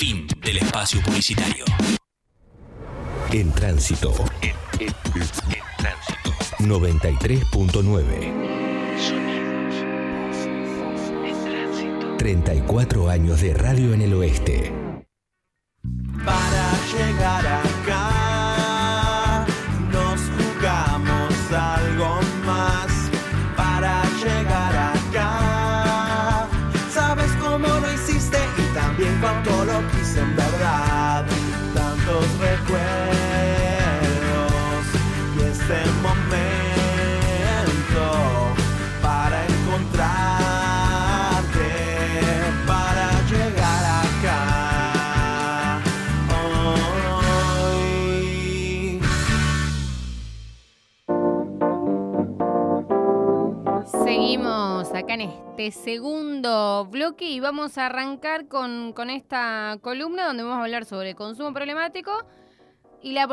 Fin del espacio publicitario. En tránsito. En, en- en tránsito. 93.9. 34 años de radio en el oeste. Para llegar acá Seguimos acá en este segundo bloque y vamos a arrancar con, con esta columna donde vamos a hablar sobre consumo problemático y la,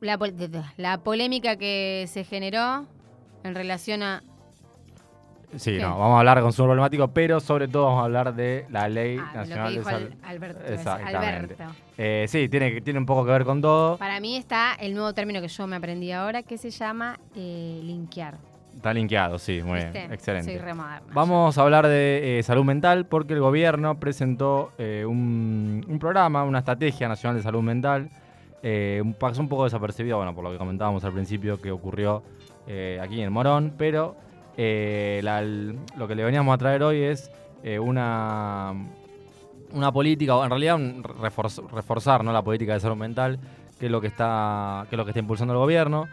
la, pol- la polémica que se generó en relación a... Sí, ¿Qué? no, vamos a hablar de consumo problemático, pero sobre todo vamos a hablar de la Ley Ah, lo que Nacional de Salud. Al- Alberto, Exactamente. Eh, sí, tiene, que- tiene un poco que ver con todo. Para mí está el nuevo término que yo me aprendí ahora que se llama eh, linkear. Está linkeado, sí, muy ¿Viste? bien, excelente. Soy. Vamos a hablar de eh, salud mental porque el gobierno presentó eh, un, un programa, una estrategia nacional de salud mental. Eh, un- pasó un poco desapercibido, bueno, por lo que comentábamos al principio que ocurrió eh, aquí en Morón, pero la- lo que le veníamos a traer hoy es una, una política, o en realidad un reforz- reforzar ¿no? la política de salud mental, que es lo que está, que es lo que está impulsando el gobierno.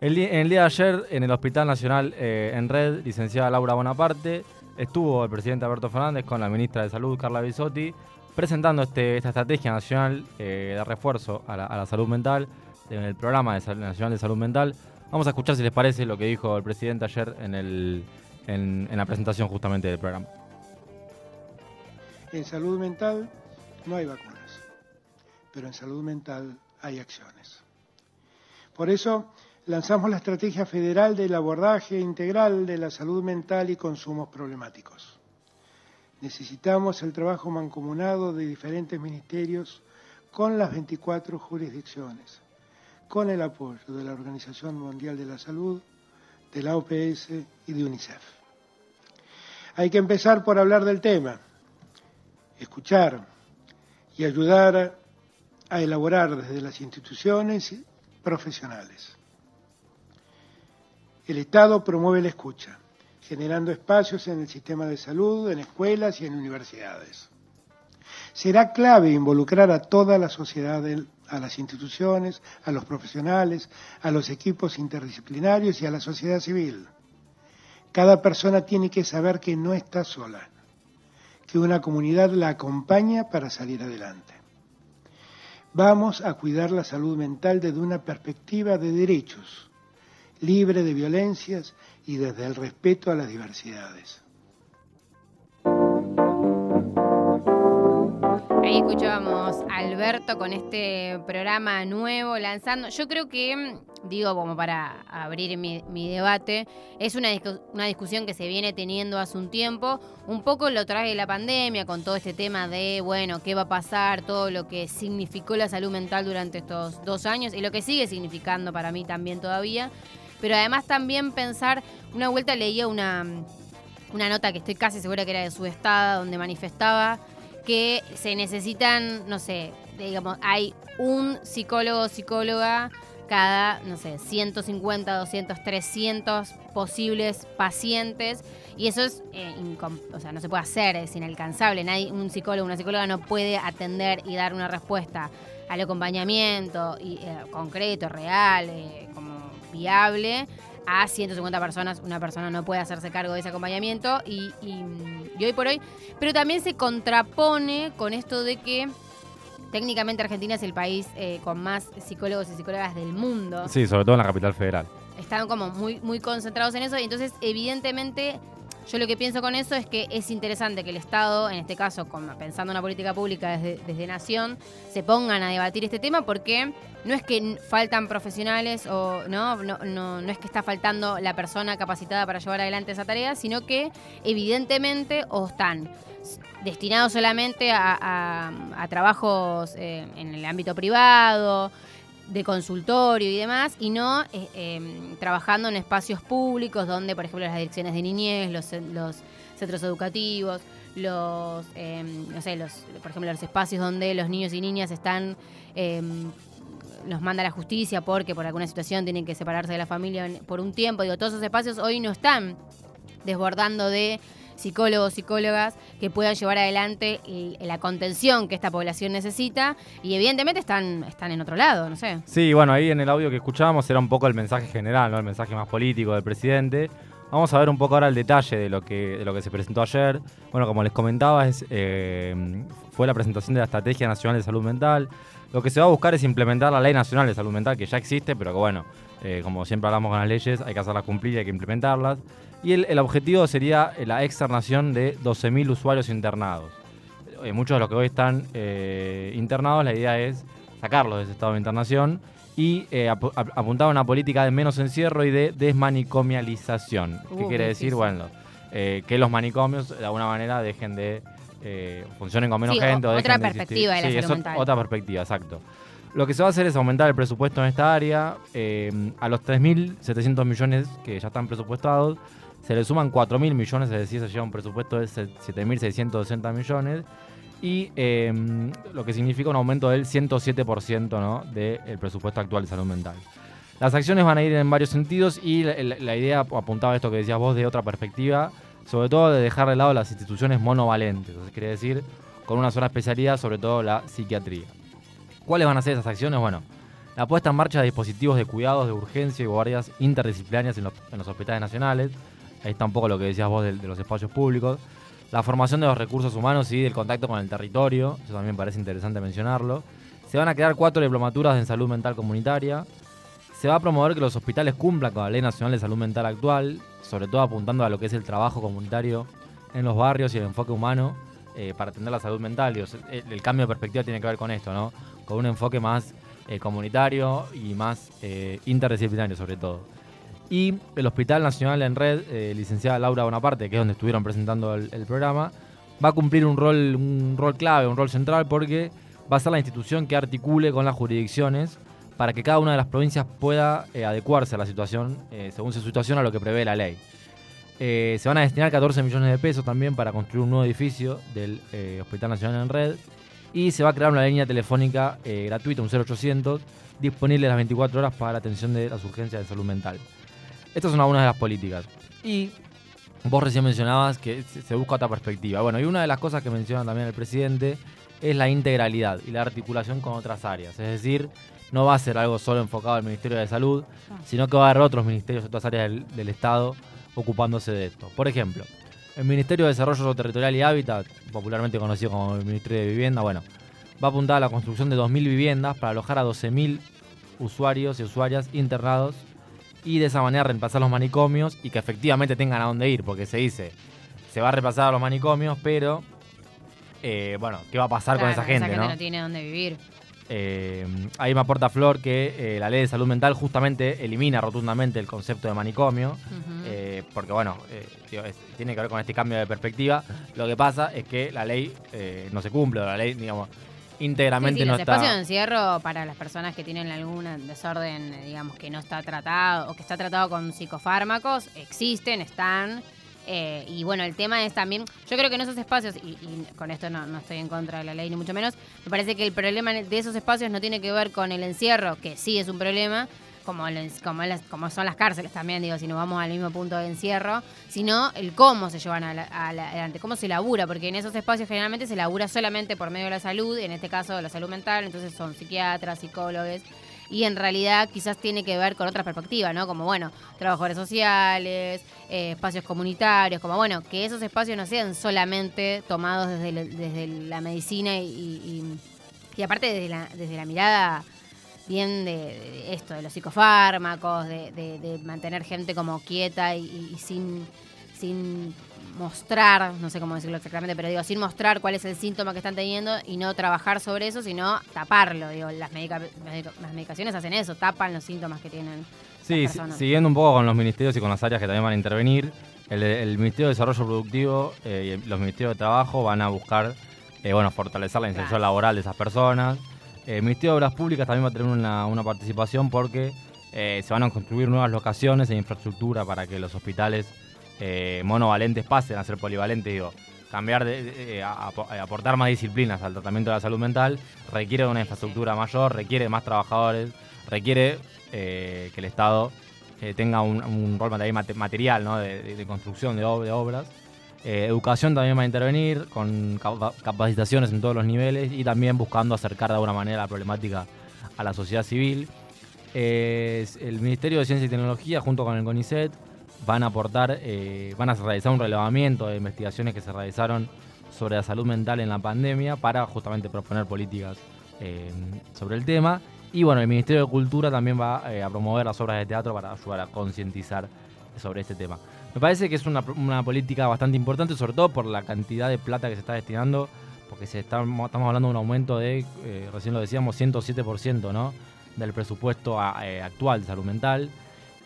El, en el día de ayer, en el Hospital Nacional eh, en Red, licenciada Laura Bonaparte, estuvo el presidente Alberto Fernández con la ministra de Salud, Carla Bisotti, presentando este, esta estrategia nacional eh, de refuerzo a la, salud mental, en el programa de nacional de salud mental. Vamos a escuchar si les parece lo que dijo el presidente ayer en la presentación justamente del programa. En salud mental no hay vacunas, pero en salud mental hay acciones. Por eso lanzamos la estrategia federal del abordaje integral de la salud mental y consumos problemáticos. Necesitamos el trabajo mancomunado de diferentes ministerios con las 24 jurisdicciones, con el apoyo de la Organización Mundial de la Salud, de la OPS y de UNICEF. Hay que empezar por hablar del tema, escuchar y ayudar a elaborar desde las instituciones profesionales. El Estado promueve la escucha, generando espacios en el sistema de salud, en escuelas y en universidades. Será clave involucrar a toda la sociedad, a las instituciones, a los profesionales, a los equipos interdisciplinarios y a la sociedad civil. Cada persona tiene que saber que no está sola, que una comunidad la acompaña para salir adelante. Vamos a cuidar la salud mental desde una perspectiva de derechos, libre de violencias y desde el respeto a las diversidades. Ahí escuchábamos a Alberto con este programa nuevo lanzando. Yo creo que, digo, como para abrir mi, debate, es una, discu- una discusión que se viene teniendo hace un tiempo. Un poco lo trae la pandemia con todo este tema de, bueno, qué va a pasar, todo lo que significó la salud mental durante estos dos años y lo que sigue significando para mí también todavía. Pero además también pensar, una vuelta leía una, una nota que estoy casi segura que era de Sudestada, donde manifestaba que se necesitan, no sé, digamos, hay un psicólogo o psicóloga cada, no sé, 150, 200, 300 posibles pacientes. Y eso es, eh, o sea, no se puede hacer, es inalcanzable. Nadie, un psicólogo, una psicóloga no puede atender y dar una respuesta al acompañamiento y, eh, concreto, real, eh, como viable a 150 personas. Una persona no puede hacerse cargo de ese acompañamiento y, y- y hoy por hoy. Pero también se contrapone con esto de que técnicamente Argentina es el país eh, con más psicólogos y psicólogas del mundo. Sí, sobre todo en la capital federal. Están como muy, muy concentrados en eso y entonces evidentemente Yo lo que pienso con eso es que es interesante que el Estado, en este caso, pensando en una política pública desde, Nación, se pongan a debatir este tema porque no es que faltan profesionales o no, no, no, no es que está faltando la persona capacitada para llevar adelante esa tarea, sino que evidentemente o están destinados solamente a trabajos eh, en el ámbito privado, de consultorio y demás, y no eh, eh, trabajando en espacios públicos donde, por ejemplo, las direcciones de niñez, los, cen- los centros educativos, los, eh, no sé, los, por ejemplo, los espacios donde los niños y niñas están, eh, los manda la justicia porque por alguna situación tienen que separarse de la familia por un tiempo. Digo, todos esos espacios hoy no están desbordando de psicólogos, psicólogas que puedan llevar adelante el- la contención que esta población necesita y evidentemente están, están en otro lado, no sé. Sí, bueno, ahí en el audio que escuchábamos era un poco el mensaje general, ¿no? El mensaje más político del presidente. Vamos a ver un poco ahora el detalle de lo que, de lo que se presentó ayer. Bueno, como les comentaba, es, eh, fue la presentación de la Estrategia Nacional de Salud Mental. Lo que se va a buscar es implementar la Ley Nacional de Salud Mental, que ya existe, pero que bueno, eh, como siempre hablamos con las leyes, hay que hacerlas cumplir y hay que implementarlas. Y el, el objetivo sería eh, la externación de 12.000 usuarios internados. Eh, muchos de los que hoy están eh, internados, la idea es sacarlos de ese estado de internación y ap- ap- apuntar a una política de menos encierro y de desmanicomialización. ¿Qué quiere decir? difícil. Bueno, que los manicomios de alguna manera dejen de eh, funcionen con menos Sí, gente. o otra dejen de perspectiva de la Sí, salud es mental. otra perspectiva, exacto. Lo que se va a hacer es aumentar el presupuesto en esta área. eh, a los 3.700 millones que ya están presupuestados, se le suman 4.000 millones, es decir, se lleva un presupuesto de se- 7.660 millones. Y eh, lo que significa un aumento del 107% ¿no? del presupuesto actual de salud mental. Las acciones van a ir en varios sentidos y la, la- la idea apuntaba a esto que decías vos de otra perspectiva, sobre todo de dejar de lado las instituciones monovalentes, sea, quiere decir con una sola especialidad, sobre todo la psiquiatría. ¿Cuáles van a ser esas acciones? Bueno, la puesta en marcha de dispositivos de cuidados de urgencia y guardias interdisciplinarias en los, en hospitales nacionales. Ahí está un poco lo que decías vos de los espacios públicos. La formación de los recursos humanos y del contacto con el territorio. Eso también parece interesante mencionarlo. Se van a crear cuatro diplomaturas en salud mental comunitaria. Se va a promover que los hospitales cumplan con la Ley Nacional de Salud Mental actual, sobre todo apuntando a lo que es el trabajo comunitario en los barrios y el enfoque humano eh, para atender la salud mental. Digo, el, cambio de perspectiva tiene que ver con esto, ¿no? Con un enfoque más eh, comunitario y más eh, interdisciplinario sobre todo. Y el Hospital Nacional en Red, licenciada Laura Bonaparte, que es donde estuvieron presentando el, el programa, va a cumplir un rol, un rol clave, un rol central, porque va a ser la institución que articule con las jurisdicciones para que cada una de las provincias pueda eh, adecuarse a la situación, eh, según su situación, a lo que prevé la ley. Eh, se van a destinar 14 millones de pesos también para construir un nuevo edificio del Hospital Nacional en Red y se va a crear una línea telefónica gratuita, un 0800, disponible las 24 horas para la atención de las urgencias de salud mental. Estas son algunas de las políticas. Y vos recién mencionabas que se busca otra perspectiva. Bueno, y una de las cosas que menciona también el presidente es la integralidad y la articulación con otras áreas. Es decir, no va a ser algo solo enfocado al Ministerio de Salud, sino que va a haber otros ministerios, otras áreas del, del Estado ocupándose de esto. Por ejemplo, el Ministerio de Desarrollo Territorial y Hábitat, popularmente conocido como el Ministerio de Vivienda, bueno, va a apuntar a la construcción de 2.000 viviendas para alojar a 12.000 usuarios y usuarias internados y de esa manera reemplazar los manicomios y que efectivamente tengan a dónde ir, porque se dice, se va a reemplazar a los manicomios, pero, eh, bueno, ¿qué va a pasar con esa Claro, gente, no? no? tiene dónde vivir. Eh, ahí me aporta Flor que eh, la ley de salud mental justamente elimina rotundamente el concepto de manicomio, eh, porque bueno, eh, es- tiene que ver con este cambio de perspectiva. Lo que pasa es que la ley eh, no se cumple, la ley, digamos, íntegramente Sí, sí, no los está... espacios de encierro para las personas que tienen algún desorden, digamos, que no está tratado o que está tratado con psicofármacos, existen, están. Eh, y bueno, el tema es también, yo creo que en esos espacios, y, y con esto no, no estoy en contra de la ley ni mucho menos, me parece que el problema de esos espacios no tiene que ver con el encierro, que sí es un problema, como, como, como son las cárceles también, digo, si nos vamos al mismo punto de encierro, sino el cómo se llevan adelante, cómo se labura, porque en esos espacios generalmente se labura solamente por medio de la salud, en este caso de la salud mental, entonces son psiquiatras, psicólogos, y en realidad quizás tiene que ver con otra perspectiva, ¿no? Como, bueno, trabajadores sociales, eh, espacios comunitarios, como, bueno, que esos espacios no sean solamente tomados desde, desde la medicina y, y- aparte desde la, desde la mirada bien de, de esto, de los psicofármacos, de, de- de mantener gente como quieta y, y sin, sin mostrar, no sé cómo decirlo exactamente, pero digo, sin mostrar cuál es el síntoma que están teniendo y no trabajar sobre eso, sino taparlo. Digo, las, medica- las medicaciones hacen eso, tapan los síntomas que tienen. Sí, las si- personas. siguiendo un poco con los ministerios y con las áreas que también van a intervenir, el, el Ministerio de Desarrollo Productivo eh, y los Ministerios de Trabajo van a buscar eh, bueno, fortalecer la inserción Claro. laboral de esas personas. Eh, el Ministerio de Obras Públicas también va a tener una, una participación porque se van a construir nuevas locaciones e infraestructura para que los hospitales eh, monovalentes pasen a ser polivalentes. Digo, cambiar eh, aportar más disciplinas al tratamiento de la salud mental requiere una infraestructura mayor, requiere más trabajadores, requiere eh, que el Estado tenga un, un rol material de, construcción de, de obras. Educación también va a intervenir con capa- capacitaciones en todos los niveles y también buscando acercar de alguna manera la problemática a la sociedad civil. El Ministerio de Ciencia y Tecnología junto con el CONICET van a aportar, eh, van a realizar un relevamiento de investigaciones que se realizaron sobre la salud mental en la pandemia para justamente proponer políticas eh, sobre el tema. Y bueno, el Ministerio de Cultura también va eh, a promover las obras de teatro para ayudar a concientizar sobre este tema. Me parece que es una, una política bastante importante, sobre todo por la cantidad de plata que se está destinando, porque se está, estamos hablando de un aumento de, recién lo decíamos, 107% ¿no? del presupuesto actual de salud mental.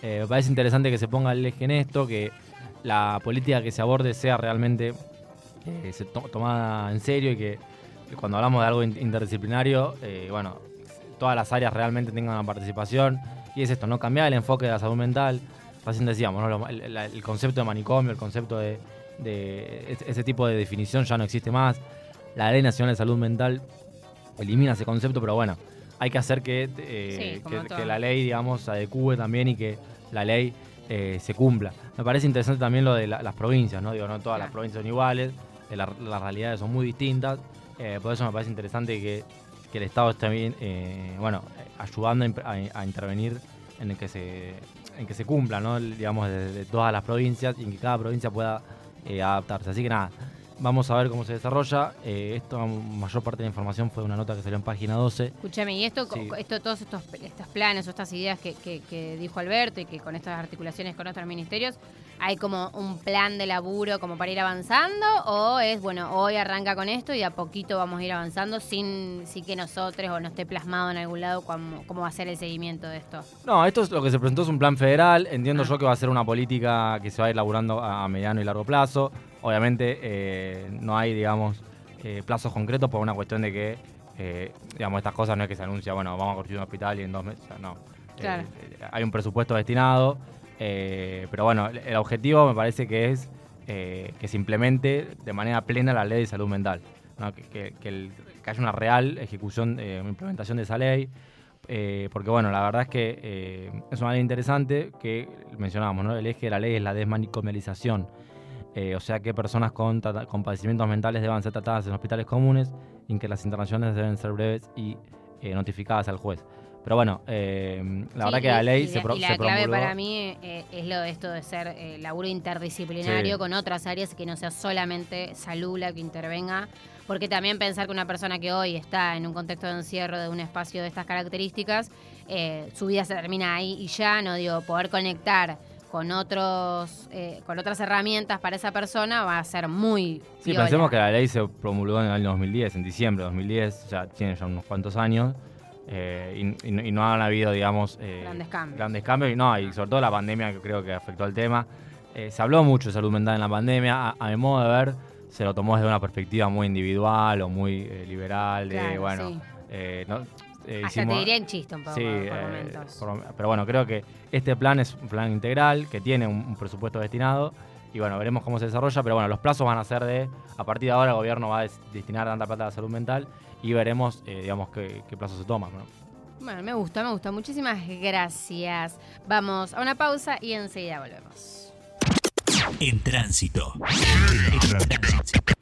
Eh, me parece interesante que se ponga el eje en esto, que la política que se aborde sea realmente eh, tomada en serio y que cuando hablamos de algo in- interdisciplinario, eh, bueno, todas las áreas realmente tengan una participación. Y es esto, no cambiar el enfoque de la salud mental. Recién decíamos, el, concepto de manicomio, el concepto de, de ese tipo de definición ya no existe más. La Ley Nacional de Salud Mental elimina ese concepto, pero bueno, hay que hacer que, eh, Sí, que, la ley, digamos, se adecue también y que la ley eh, se cumpla. Me parece interesante también lo de la- las provincias, ¿no? Digo, no todas las provincias son iguales, eh, la- las realidades son muy distintas, por eso me parece interesante que, que el Estado esté bien, bueno, ayudando a, intervenir en el que se en que se cumpla, ¿no? Digamos, de, de todas las provincias y en que cada provincia pueda adaptarse. Así que nada, vamos a ver cómo se desarrolla. Eh, esto, mayor parte de la información fue una nota que salió en página 12. Escúchame, y esto, Sí. esto todos estos, estos planes o estas ideas que, que- que dijo Alberto y que con estas articulaciones con otros ministerios, ¿hay como un plan de laburo como para ir avanzando? ¿O es, bueno, hoy arranca con esto y a poquito vamos a ir avanzando sin, sin que nosotros o no esté plasmado en algún lado cómo, cómo va a ser el seguimiento de esto? No, esto es lo que se presentó es un plan federal. Entiendo Ah. yo que va a ser una política que se va a ir laburando a mediano y largo plazo. Obviamente eh, no hay, digamos, eh, plazos concretos por una cuestión de que, eh, digamos, estas cosas no es que se anuncia, bueno, vamos a construir un hospital y en dos meses, no. Claro. Hay un presupuesto destinado, eh, pero bueno, el, objetivo me parece que es eh, que se implemente de manera plena la ley de salud mental. ¿no? Que, que- que el- que haya una real ejecución, eh, implementación de esa ley. Eh, porque bueno, la verdad es que eh, es una ley interesante que mencionábamos, ¿no? El eje de la ley es la desmanicomialización. Eh, o sea que personas con, con padecimientos mentales deban ser tratadas en hospitales comunes y que las internaciones deben ser breves y notificadas al juez. Pero bueno, eh, la Sí, verdad que la ley y se, pro- y la se clave promulgó. para mí eh, es lo de esto de ser eh, laburo interdisciplinario Sí. con otras áreas que no sea solamente salud la que intervenga. Porque también pensar que una persona que hoy está en un contexto de encierro de un espacio de estas características, eh, su vida se termina ahí y ya, no digo, poder conectar con otros eh, con otras herramientas para esa persona va a ser muy Sí, piola. pensemos que la ley se promulgó en el año 2010, en diciembre de 2010, ya tiene ya unos cuantos años, eh, y, y no- y no han habido, digamos, eh, Grandes cambios. grandes cambios, y no, y sobre todo la pandemia que creo que afectó al tema. Eh, se habló mucho de salud mental en la pandemia, a, a mi modo de ver, se lo tomó desde una perspectiva muy individual o muy eh, liberal, de, Claro, bueno, sí. no, Hasta te diría en chiste un poco Sí, por momentos. por- pero bueno, creo que este plan es un plan integral que tiene un, un presupuesto destinado y bueno, veremos cómo se desarrolla, pero bueno, los plazos van a ser de, a partir de ahora el gobierno va a des- destinar tanta plata a la salud mental y veremos, eh, digamos, qué, qué plazos se toman. ¿no? Bueno, me gusta, me gusta. Muchísimas gracias. Vamos a una pausa y enseguida volvemos. En tránsito. En tránsito.